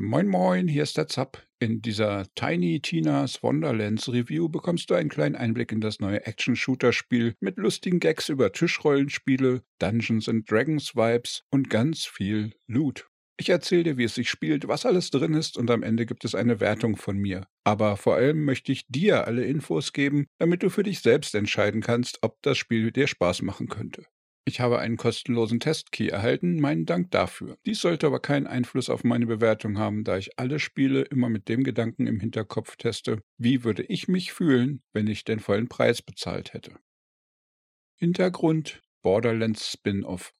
Moin Moin, hier ist der Zapp. In dieser Tiny Tina's Wonderlands Review bekommst du einen kleinen Einblick in das neue Action-Shooter-Spiel mit lustigen Gags über Tischrollenspiele, Dungeons and Dragons Vibes und ganz viel Loot. Ich erzähle dir, wie es sich spielt, was alles drin ist und am Ende gibt es eine Wertung von mir. Aber vor allem möchte ich dir alle Infos geben, damit du für dich selbst entscheiden kannst, ob das Spiel dir Spaß machen könnte. Ich habe einen kostenlosen Testkey erhalten, meinen Dank dafür. Dies sollte aber keinen Einfluss auf meine Bewertung haben, da ich alle Spiele immer mit dem Gedanken im Hinterkopf teste, wie würde ich mich fühlen, wenn ich den vollen Preis bezahlt hätte. Hintergrund Borderlands Spin-off.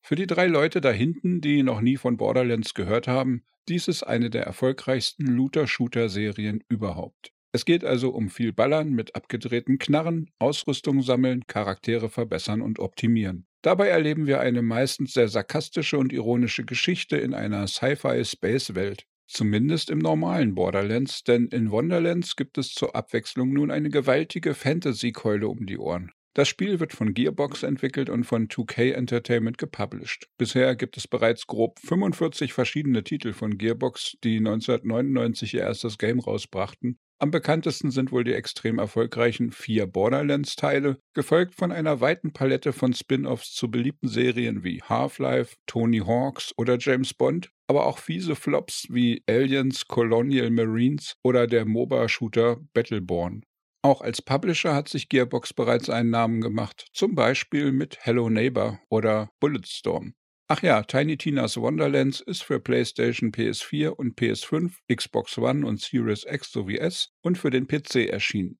Für die drei Leute da hinten, die noch nie von Borderlands gehört haben, dies ist eine der erfolgreichsten Looter-Shooter-Serien überhaupt. Es geht also um viel Ballern mit abgedrehten Knarren, Ausrüstung sammeln, Charaktere verbessern und optimieren. Dabei erleben wir eine meistens sehr sarkastische und ironische Geschichte in einer Sci-Fi-Space-Welt. Zumindest im normalen Borderlands, denn in Wonderlands gibt es zur Abwechslung nun eine gewaltige Fantasy-Keule um die Ohren. Das Spiel wird von Gearbox entwickelt und von 2K Entertainment gepublished. Bisher gibt es bereits grob 45 verschiedene Titel von Gearbox, die 1999 ihr erstes Game rausbrachten am bekanntesten sind wohl die extrem erfolgreichen vier Borderlands-Teile, gefolgt von einer weiten Palette von Spin-offs zu beliebten Serien wie Half-Life, Tony Hawks oder James Bond, aber auch fiese Flops wie Aliens, Colonial Marines oder der MOBA-Shooter Battleborn. Auch als Publisher hat sich Gearbox bereits einen Namen gemacht, zum Beispiel mit Hello Neighbor oder Bulletstorm. Ach ja, Tiny Tina's Wonderlands ist für PlayStation, PS4 und PS5, Xbox One und Series X sowie S und für den PC erschienen.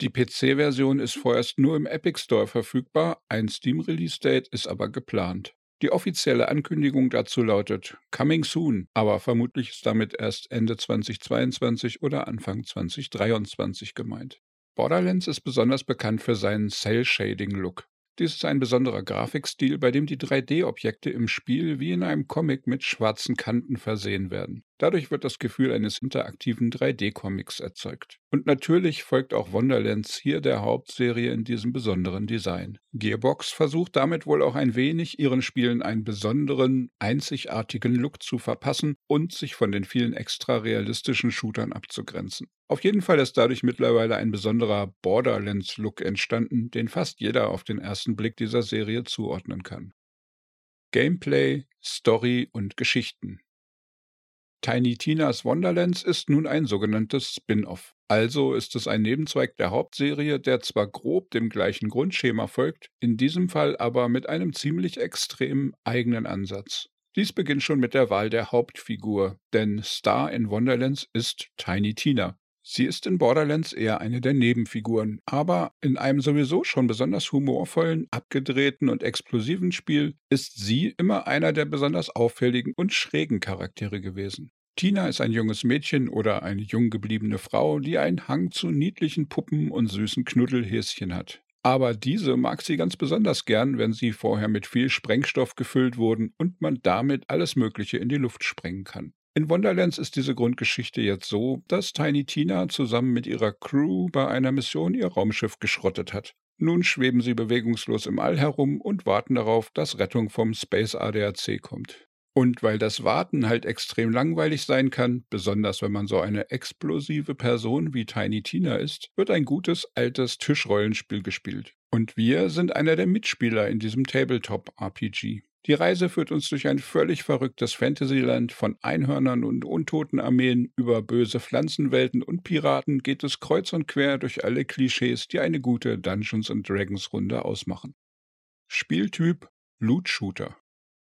Die PC-Version ist vorerst nur im Epic Store verfügbar, ein Steam-Release-Date ist aber geplant. Die offizielle Ankündigung dazu lautet Coming Soon, aber vermutlich ist damit erst Ende 2022 oder Anfang 2023 gemeint. Borderlands ist besonders bekannt für seinen Cell-Shading-Look. Dies ist ein besonderer Grafikstil, bei dem die 3D-Objekte im Spiel wie in einem Comic mit schwarzen Kanten versehen werden. Dadurch wird das Gefühl eines interaktiven 3D-Comics erzeugt. Und natürlich folgt auch Wonderlands hier der Hauptserie in diesem besonderen Design. Gearbox versucht damit wohl auch ein wenig ihren Spielen einen besonderen, einzigartigen Look zu verpassen und sich von den vielen extra realistischen Shootern abzugrenzen. Auf jeden Fall ist dadurch mittlerweile ein besonderer Borderlands-Look entstanden, den fast jeder auf den ersten Blick dieser Serie zuordnen kann. Gameplay, Story und Geschichten Tiny Tina's Wonderlands ist nun ein sogenanntes Spin-off. Also ist es ein Nebenzweig der Hauptserie, der zwar grob dem gleichen Grundschema folgt, in diesem Fall aber mit einem ziemlich extremen eigenen Ansatz. Dies beginnt schon mit der Wahl der Hauptfigur, denn Star in Wonderlands ist Tiny Tina. Sie ist in Borderlands eher eine der Nebenfiguren, aber in einem sowieso schon besonders humorvollen, abgedrehten und explosiven Spiel ist sie immer einer der besonders auffälligen und schrägen Charaktere gewesen. Tina ist ein junges Mädchen oder eine jung gebliebene Frau, die einen Hang zu niedlichen Puppen und süßen Knuddelhäschen hat. Aber diese mag sie ganz besonders gern, wenn sie vorher mit viel Sprengstoff gefüllt wurden und man damit alles Mögliche in die Luft sprengen kann. In Wonderlands ist diese Grundgeschichte jetzt so, dass Tiny Tina zusammen mit ihrer Crew bei einer Mission ihr Raumschiff geschrottet hat. Nun schweben sie bewegungslos im All herum und warten darauf, dass Rettung vom Space ADAC kommt. Und weil das Warten halt extrem langweilig sein kann, besonders wenn man so eine explosive Person wie Tiny Tina ist, wird ein gutes altes Tischrollenspiel gespielt. Und wir sind einer der Mitspieler in diesem Tabletop-RPG. Die Reise führt uns durch ein völlig verrücktes Fantasyland von Einhörnern und Untotenarmeen über böse Pflanzenwelten und Piraten geht es kreuz und quer durch alle Klischees, die eine gute Dungeons Dragons Runde ausmachen. Spieltyp Loot Shooter.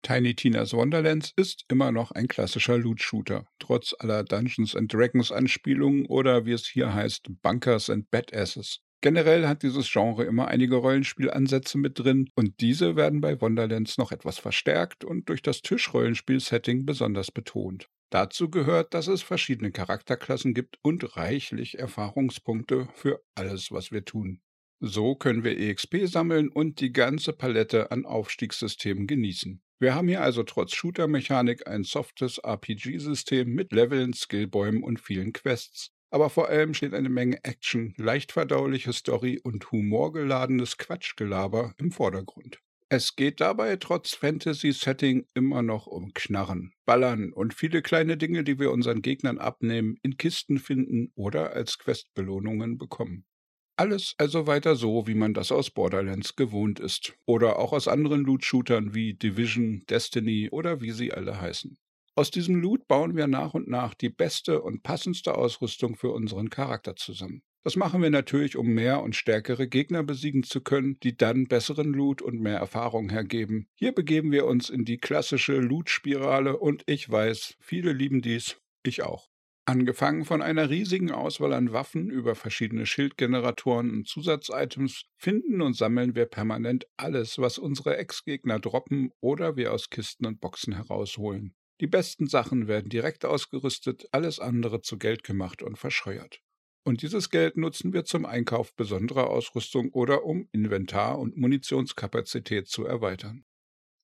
Tiny Tina's Wonderlands ist immer noch ein klassischer Loot Shooter, trotz aller Dungeons Dragons Anspielungen oder wie es hier heißt Bunkers and Badasses. Generell hat dieses Genre immer einige Rollenspielansätze mit drin und diese werden bei Wonderlands noch etwas verstärkt und durch das Tischrollenspiel-Setting besonders betont. Dazu gehört, dass es verschiedene Charakterklassen gibt und reichlich Erfahrungspunkte für alles, was wir tun. So können wir EXP sammeln und die ganze Palette an Aufstiegssystemen genießen. Wir haben hier also trotz Shooter-Mechanik ein softes RPG-System mit Leveln, Skillbäumen und vielen Quests. Aber vor allem steht eine Menge Action, leicht verdauliche Story und humorgeladenes Quatschgelaber im Vordergrund. Es geht dabei trotz Fantasy-Setting immer noch um Knarren, Ballern und viele kleine Dinge, die wir unseren Gegnern abnehmen, in Kisten finden oder als Questbelohnungen bekommen. Alles also weiter so, wie man das aus Borderlands gewohnt ist. Oder auch aus anderen Loot-Shootern wie Division, Destiny oder wie sie alle heißen. Aus diesem Loot bauen wir nach und nach die beste und passendste Ausrüstung für unseren Charakter zusammen. Das machen wir natürlich, um mehr und stärkere Gegner besiegen zu können, die dann besseren Loot und mehr Erfahrung hergeben. Hier begeben wir uns in die klassische Loot-Spirale und ich weiß, viele lieben dies, ich auch. Angefangen von einer riesigen Auswahl an Waffen über verschiedene Schildgeneratoren und Zusatzitems finden und sammeln wir permanent alles, was unsere Ex-Gegner droppen oder wir aus Kisten und Boxen herausholen. Die besten Sachen werden direkt ausgerüstet, alles andere zu Geld gemacht und verscheuert. Und dieses Geld nutzen wir zum Einkauf besonderer Ausrüstung oder um Inventar und Munitionskapazität zu erweitern.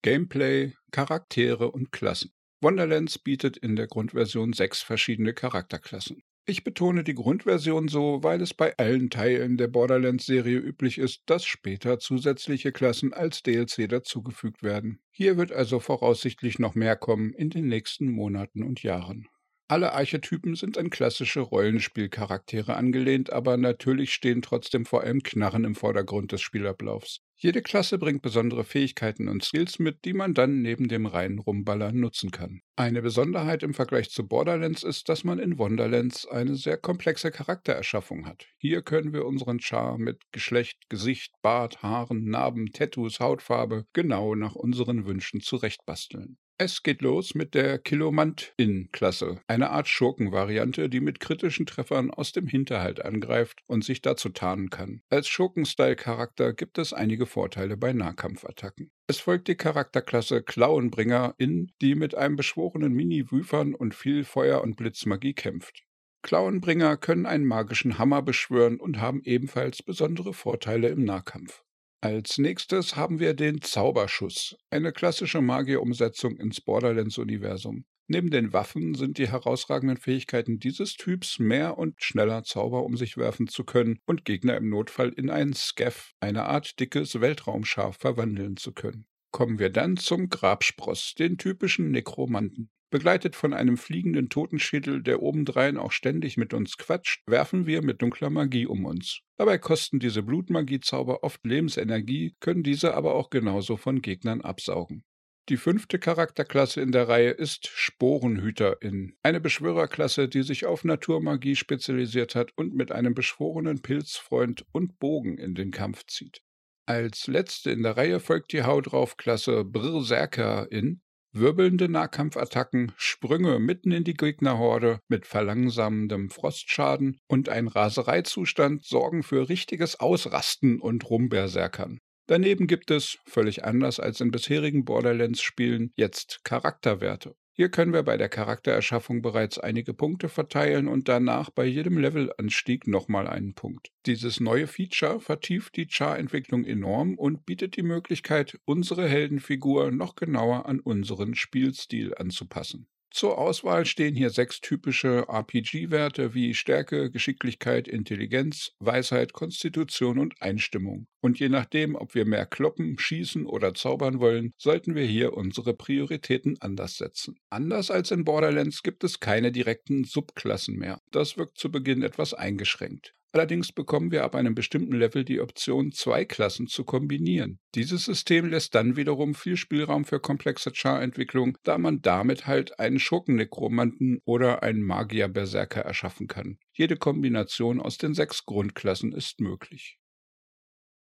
Gameplay, Charaktere und Klassen. Wonderlands bietet in der Grundversion sechs verschiedene Charakterklassen. Ich betone die Grundversion so, weil es bei allen Teilen der Borderlands-Serie üblich ist, dass später zusätzliche Klassen als DLC dazugefügt werden. Hier wird also voraussichtlich noch mehr kommen in den nächsten Monaten und Jahren. Alle Archetypen sind an klassische Rollenspielcharaktere angelehnt, aber natürlich stehen trotzdem vor allem Knarren im Vordergrund des Spielablaufs. Jede Klasse bringt besondere Fähigkeiten und Skills mit, die man dann neben dem reinen Rumballern nutzen kann. Eine Besonderheit im Vergleich zu Borderlands ist, dass man in Wonderlands eine sehr komplexe Charaktererschaffung hat. Hier können wir unseren Char mit Geschlecht, Gesicht, Bart, Haaren, Narben, Tattoos, Hautfarbe genau nach unseren Wünschen zurechtbasteln. Es geht los mit der Kilomant-In-Klasse, eine Art Schurkenvariante, die mit kritischen Treffern aus dem Hinterhalt angreift und sich dazu tarnen kann. Als Schurken-Style-Charakter gibt es einige Vorteile bei Nahkampfattacken. Es folgt die Charakterklasse Klauenbringer-In, die mit einem beschworenen Mini-Wüfern und viel Feuer- und Blitzmagie kämpft. Klauenbringer können einen magischen Hammer beschwören und haben ebenfalls besondere Vorteile im Nahkampf. Als nächstes haben wir den Zauberschuss, eine klassische Magierumsetzung ins Borderlands-Universum. Neben den Waffen sind die herausragenden Fähigkeiten dieses Typs, mehr und schneller Zauber um sich werfen zu können und Gegner im Notfall in einen Scaff, eine Art dickes Weltraumschaf, verwandeln zu können. Kommen wir dann zum Grabspross, den typischen Nekromanten. Begleitet von einem fliegenden Totenschädel, der obendrein auch ständig mit uns quatscht, werfen wir mit dunkler Magie um uns. Dabei kosten diese Blutmagiezauber oft Lebensenergie, können diese aber auch genauso von Gegnern absaugen. Die fünfte Charakterklasse in der Reihe ist Sporenhüterin, eine Beschwörerklasse, die sich auf Naturmagie spezialisiert hat und mit einem beschworenen Pilzfreund und Bogen in den Kampf zieht. Als letzte in der Reihe folgt die Hau drauf Klasse Berserkerin, Wirbelnde Nahkampfattacken, Sprünge mitten in die Gegnerhorde mit verlangsamendem Frostschaden und ein Rasereizustand sorgen für richtiges Ausrasten und Rumberserkern. Daneben gibt es, völlig anders als in bisherigen Borderlands-Spielen, jetzt Charakterwerte. Hier können wir bei der Charaktererschaffung bereits einige Punkte verteilen und danach bei jedem Levelanstieg nochmal einen Punkt. Dieses neue Feature vertieft die Char-Entwicklung enorm und bietet die Möglichkeit, unsere Heldenfigur noch genauer an unseren Spielstil anzupassen. Zur Auswahl stehen hier sechs typische RPG-Werte wie Stärke, Geschicklichkeit, Intelligenz, Weisheit, Konstitution und Einstimmung. Und je nachdem, ob wir mehr kloppen, schießen oder zaubern wollen, sollten wir hier unsere Prioritäten anders setzen. Anders als in Borderlands gibt es keine direkten Subklassen mehr. Das wirkt zu Beginn etwas eingeschränkt. Allerdings bekommen wir ab einem bestimmten Level die Option, zwei Klassen zu kombinieren. Dieses System lässt dann wiederum viel Spielraum für komplexe Char-Entwicklung, da man damit halt einen Schurkennekromanten oder einen Magier-Berserker erschaffen kann. Jede Kombination aus den sechs Grundklassen ist möglich.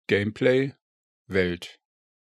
Gameplay Welt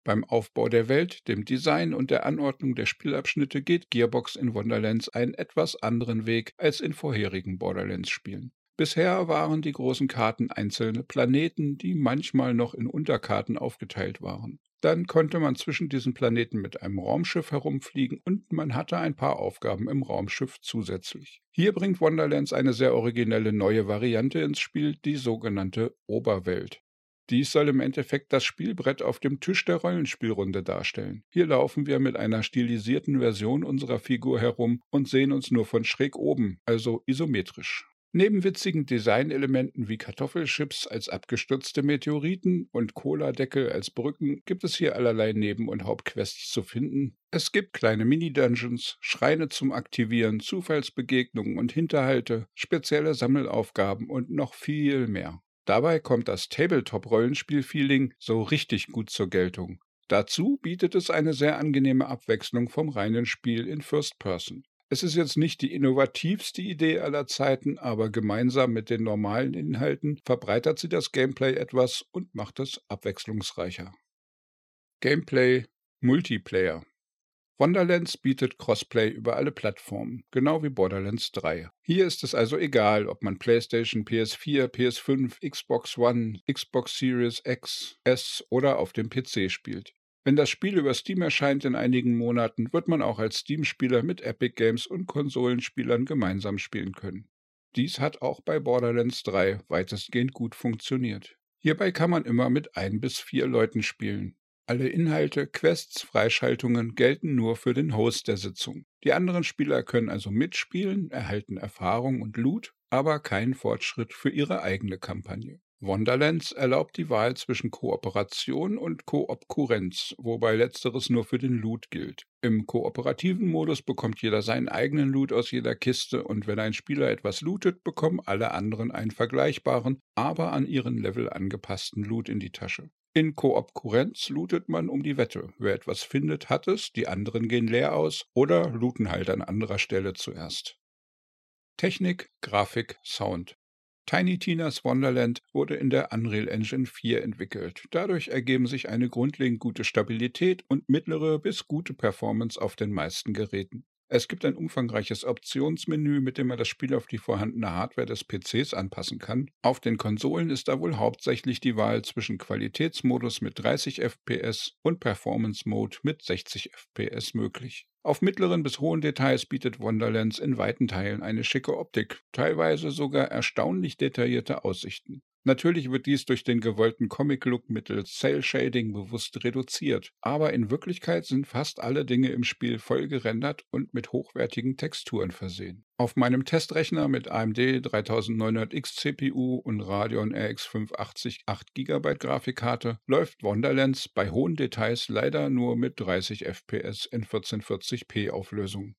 beim Aufbau der Welt, dem Design und der Anordnung der Spielabschnitte geht Gearbox in Wonderlands einen etwas anderen Weg als in vorherigen Borderlands-Spielen. Bisher waren die großen Karten einzelne Planeten, die manchmal noch in Unterkarten aufgeteilt waren. Dann konnte man zwischen diesen Planeten mit einem Raumschiff herumfliegen und man hatte ein paar Aufgaben im Raumschiff zusätzlich. Hier bringt Wonderlands eine sehr originelle neue Variante ins Spiel, die sogenannte Oberwelt. Dies soll im Endeffekt das Spielbrett auf dem Tisch der Rollenspielrunde darstellen. Hier laufen wir mit einer stilisierten Version unserer Figur herum und sehen uns nur von schräg oben, also isometrisch. Neben witzigen Designelementen wie Kartoffelchips als abgestürzte Meteoriten und Cola-Deckel als Brücken gibt es hier allerlei Neben- und Hauptquests zu finden. Es gibt kleine Mini-Dungeons, Schreine zum Aktivieren, Zufallsbegegnungen und Hinterhalte, spezielle Sammelaufgaben und noch viel mehr. Dabei kommt das Tabletop-Rollenspiel-Feeling so richtig gut zur Geltung. Dazu bietet es eine sehr angenehme Abwechslung vom reinen Spiel in First Person. Es ist jetzt nicht die innovativste Idee aller Zeiten, aber gemeinsam mit den normalen Inhalten verbreitert sie das Gameplay etwas und macht es abwechslungsreicher. Gameplay Multiplayer Wonderlands bietet Crossplay über alle Plattformen, genau wie Borderlands 3. Hier ist es also egal, ob man PlayStation, PS4, PS5, Xbox One, Xbox Series X, S oder auf dem PC spielt. Wenn das Spiel über Steam erscheint in einigen Monaten, wird man auch als Steam-Spieler mit Epic Games und Konsolenspielern gemeinsam spielen können. Dies hat auch bei Borderlands 3 weitestgehend gut funktioniert. Hierbei kann man immer mit ein bis vier Leuten spielen. Alle Inhalte, Quests, Freischaltungen gelten nur für den Host der Sitzung. Die anderen Spieler können also mitspielen, erhalten Erfahrung und Loot, aber keinen Fortschritt für ihre eigene Kampagne. Wonderlands erlaubt die Wahl zwischen Kooperation und Koopkurenz, wobei letzteres nur für den Loot gilt. Im kooperativen Modus bekommt jeder seinen eigenen Loot aus jeder Kiste und wenn ein Spieler etwas lootet, bekommen alle anderen einen vergleichbaren, aber an ihren Level angepassten Loot in die Tasche. In Koopkurenz lootet man um die Wette. Wer etwas findet, hat es, die anderen gehen leer aus oder looten halt an anderer Stelle zuerst. Technik, Grafik, Sound. Tiny Tina's Wonderland wurde in der Unreal Engine 4 entwickelt. Dadurch ergeben sich eine grundlegend gute Stabilität und mittlere bis gute Performance auf den meisten Geräten. Es gibt ein umfangreiches Optionsmenü, mit dem man das Spiel auf die vorhandene Hardware des PCs anpassen kann. Auf den Konsolen ist da wohl hauptsächlich die Wahl zwischen Qualitätsmodus mit 30 FPS und Performance Mode mit 60 FPS möglich. Auf mittleren bis hohen Details bietet Wonderlands in weiten Teilen eine schicke Optik, teilweise sogar erstaunlich detaillierte Aussichten. Natürlich wird dies durch den gewollten Comic-Look mittels Cell Shading bewusst reduziert, aber in Wirklichkeit sind fast alle Dinge im Spiel voll gerendert und mit hochwertigen Texturen versehen. Auf meinem Testrechner mit AMD 3900X CPU und Radeon RX 580 8 GB Grafikkarte läuft Wonderlands bei hohen Details leider nur mit 30 FPS in 1440p Auflösung.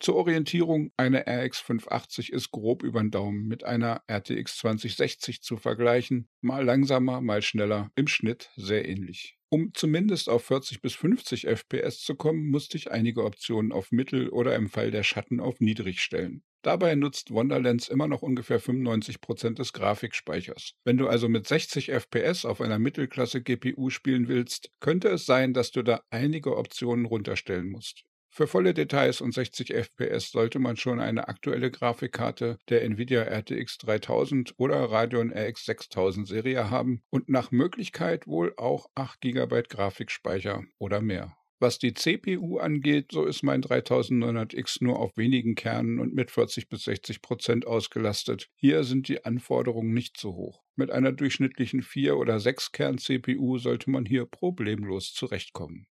Zur Orientierung, eine RX 580 ist grob über den Daumen mit einer RTX 2060 zu vergleichen, mal langsamer, mal schneller, im Schnitt sehr ähnlich. Um zumindest auf 40 bis 50 FPS zu kommen, musste ich einige Optionen auf Mittel oder im Fall der Schatten auf Niedrig stellen. Dabei nutzt Wonderlands immer noch ungefähr 95% des Grafikspeichers. Wenn du also mit 60 FPS auf einer Mittelklasse GPU spielen willst, könnte es sein, dass du da einige Optionen runterstellen musst. Für volle Details und 60 FPS sollte man schon eine aktuelle Grafikkarte der Nvidia RTX 3000 oder Radeon RX 6000 Serie haben und nach Möglichkeit wohl auch 8 GB Grafikspeicher oder mehr. Was die CPU angeht, so ist mein 3900X nur auf wenigen Kernen und mit 40 bis 60 Prozent ausgelastet. Hier sind die Anforderungen nicht so hoch. Mit einer durchschnittlichen 4 oder 6 Kern CPU sollte man hier problemlos zurechtkommen.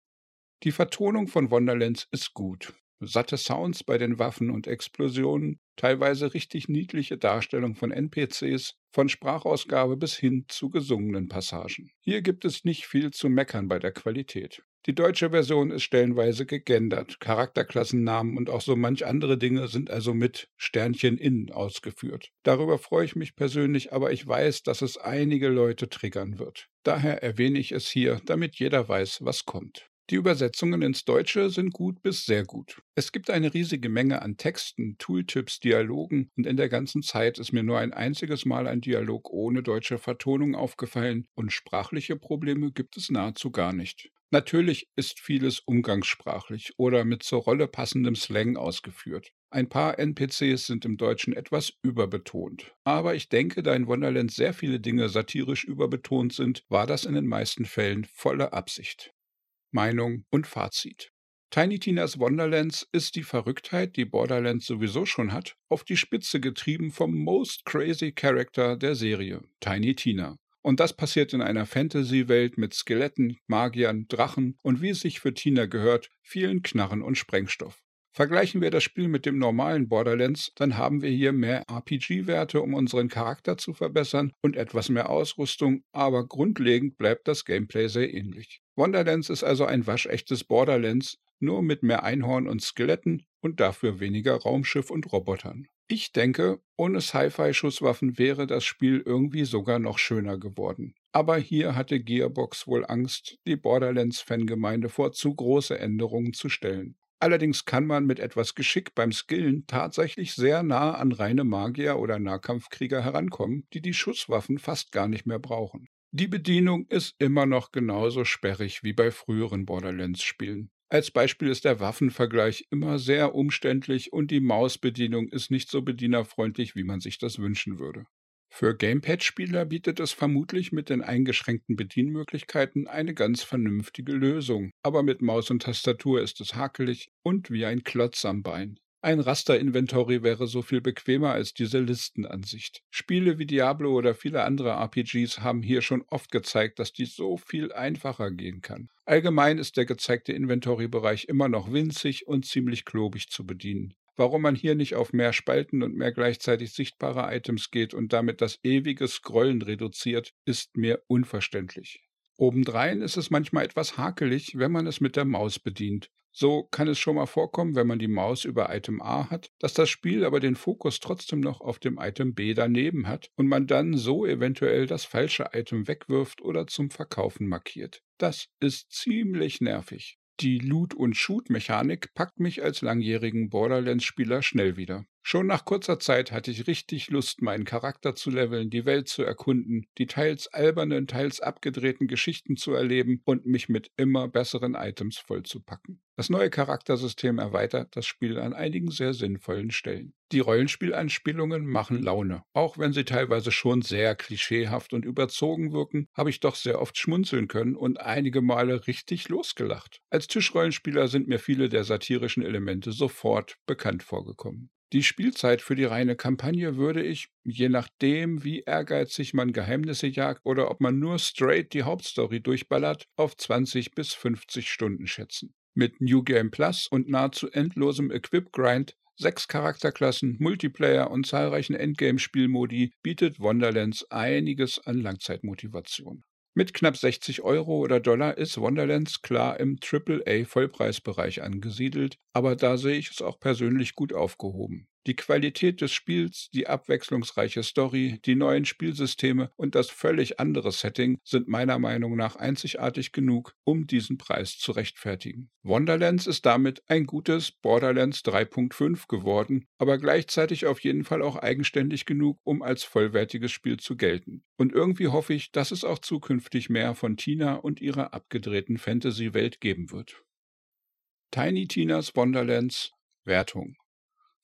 Die Vertonung von Wonderlands ist gut. Satte Sounds bei den Waffen und Explosionen, teilweise richtig niedliche Darstellung von NPCs, von Sprachausgabe bis hin zu gesungenen Passagen. Hier gibt es nicht viel zu meckern bei der Qualität. Die deutsche Version ist stellenweise gegendert, Charakterklassennamen und auch so manch andere Dinge sind also mit Sternchen in ausgeführt. Darüber freue ich mich persönlich, aber ich weiß, dass es einige Leute triggern wird. Daher erwähne ich es hier, damit jeder weiß, was kommt. Die Übersetzungen ins Deutsche sind gut bis sehr gut. Es gibt eine riesige Menge an Texten, Tooltips, Dialogen und in der ganzen Zeit ist mir nur ein einziges Mal ein Dialog ohne deutsche Vertonung aufgefallen und sprachliche Probleme gibt es nahezu gar nicht. Natürlich ist vieles umgangssprachlich oder mit zur Rolle passendem Slang ausgeführt. Ein paar NPCs sind im Deutschen etwas überbetont. Aber ich denke, da in Wonderland sehr viele Dinge satirisch überbetont sind, war das in den meisten Fällen volle Absicht. Meinung und Fazit. Tiny Tinas Wonderlands ist die Verrücktheit, die Borderlands sowieso schon hat, auf die Spitze getrieben vom most crazy Character der Serie, Tiny Tina. Und das passiert in einer Fantasy-Welt mit Skeletten, Magiern, Drachen und wie es sich für Tina gehört, vielen Knarren und Sprengstoff. Vergleichen wir das Spiel mit dem normalen Borderlands, dann haben wir hier mehr RPG-Werte, um unseren Charakter zu verbessern und etwas mehr Ausrüstung, aber grundlegend bleibt das Gameplay sehr ähnlich. Wonderlands ist also ein waschechtes Borderlands, nur mit mehr Einhorn und Skeletten und dafür weniger Raumschiff und Robotern. Ich denke, ohne Sci-Fi-Schusswaffen wäre das Spiel irgendwie sogar noch schöner geworden. Aber hier hatte Gearbox wohl Angst, die Borderlands-Fangemeinde vor zu große Änderungen zu stellen. Allerdings kann man mit etwas Geschick beim Skillen tatsächlich sehr nah an reine Magier oder Nahkampfkrieger herankommen, die die Schusswaffen fast gar nicht mehr brauchen. Die Bedienung ist immer noch genauso sperrig wie bei früheren Borderlands-Spielen. Als Beispiel ist der Waffenvergleich immer sehr umständlich und die Mausbedienung ist nicht so bedienerfreundlich, wie man sich das wünschen würde. Für Gamepad-Spieler bietet es vermutlich mit den eingeschränkten Bedienmöglichkeiten eine ganz vernünftige Lösung, aber mit Maus und Tastatur ist es hakelig und wie ein Klotz am Bein. Ein Raster-Inventory wäre so viel bequemer als diese Listenansicht. Spiele wie Diablo oder viele andere RPGs haben hier schon oft gezeigt, dass dies so viel einfacher gehen kann. Allgemein ist der gezeigte Inventory-Bereich immer noch winzig und ziemlich klobig zu bedienen. Warum man hier nicht auf mehr Spalten und mehr gleichzeitig sichtbare Items geht und damit das ewige Scrollen reduziert, ist mir unverständlich. Obendrein ist es manchmal etwas hakelig, wenn man es mit der Maus bedient. So kann es schon mal vorkommen, wenn man die Maus über Item A hat, dass das Spiel aber den Fokus trotzdem noch auf dem Item B daneben hat und man dann so eventuell das falsche Item wegwirft oder zum Verkaufen markiert. Das ist ziemlich nervig. Die Loot- und Shoot-Mechanik packt mich als langjährigen Borderlands-Spieler schnell wieder. Schon nach kurzer Zeit hatte ich richtig Lust, meinen Charakter zu leveln, die Welt zu erkunden, die teils albernen, teils abgedrehten Geschichten zu erleben und mich mit immer besseren Items vollzupacken. Das neue Charaktersystem erweitert das Spiel an einigen sehr sinnvollen Stellen. Die Rollenspielanspielungen machen Laune. Auch wenn sie teilweise schon sehr klischeehaft und überzogen wirken, habe ich doch sehr oft schmunzeln können und einige Male richtig losgelacht. Als Tischrollenspieler sind mir viele der satirischen Elemente sofort bekannt vorgekommen. Die Spielzeit für die reine Kampagne würde ich, je nachdem, wie ehrgeizig man Geheimnisse jagt oder ob man nur straight die Hauptstory durchballert, auf 20 bis 50 Stunden schätzen. Mit New Game Plus und nahezu endlosem Equip-Grind, sechs Charakterklassen, Multiplayer und zahlreichen Endgame-Spielmodi bietet Wonderlands einiges an Langzeitmotivation. Mit knapp 60 Euro oder Dollar ist Wonderlands klar im AAA-Vollpreisbereich angesiedelt, aber da sehe ich es auch persönlich gut aufgehoben. Die Qualität des Spiels, die abwechslungsreiche Story, die neuen Spielsysteme und das völlig andere Setting sind meiner Meinung nach einzigartig genug, um diesen Preis zu rechtfertigen. Wonderlands ist damit ein gutes Borderlands 3.5 geworden, aber gleichzeitig auf jeden Fall auch eigenständig genug, um als vollwertiges Spiel zu gelten. Und irgendwie hoffe ich, dass es auch zukünftig mehr von Tina und ihrer abgedrehten Fantasy-Welt geben wird. Tiny Tinas Wonderlands Wertung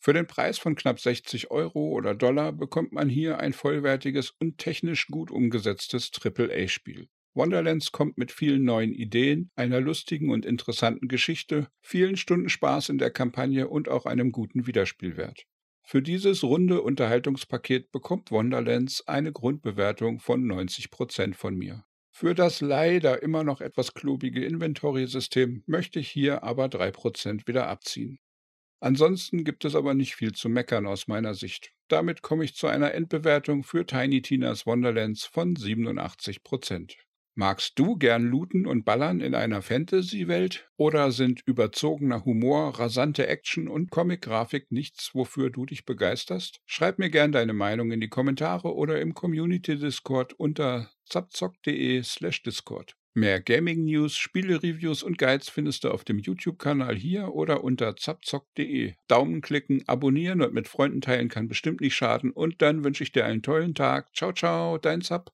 für den Preis von knapp 60 Euro oder Dollar bekommt man hier ein vollwertiges und technisch gut umgesetztes AAA-Spiel. Wonderlands kommt mit vielen neuen Ideen, einer lustigen und interessanten Geschichte, vielen Stunden Spaß in der Kampagne und auch einem guten Wiederspielwert. Für dieses runde Unterhaltungspaket bekommt Wonderlands eine Grundbewertung von 90% von mir. Für das leider immer noch etwas klobige Inventory-System möchte ich hier aber 3% wieder abziehen. Ansonsten gibt es aber nicht viel zu meckern aus meiner Sicht. Damit komme ich zu einer Endbewertung für Tiny Tinas Wonderlands von 87% Magst du gern looten und ballern in einer Fantasy-Welt? Oder sind überzogener Humor, rasante Action und Comic-Grafik nichts, wofür du dich begeisterst? Schreib mir gern deine Meinung in die Kommentare oder im Community-Discord unter zapzock.de slash Discord. Mehr Gaming-News, Spiele-Reviews und Guides findest du auf dem YouTube-Kanal hier oder unter zapzock.de. Daumen klicken, abonnieren und mit Freunden teilen kann bestimmt nicht schaden. Und dann wünsche ich dir einen tollen Tag. Ciao, ciao, dein Zap.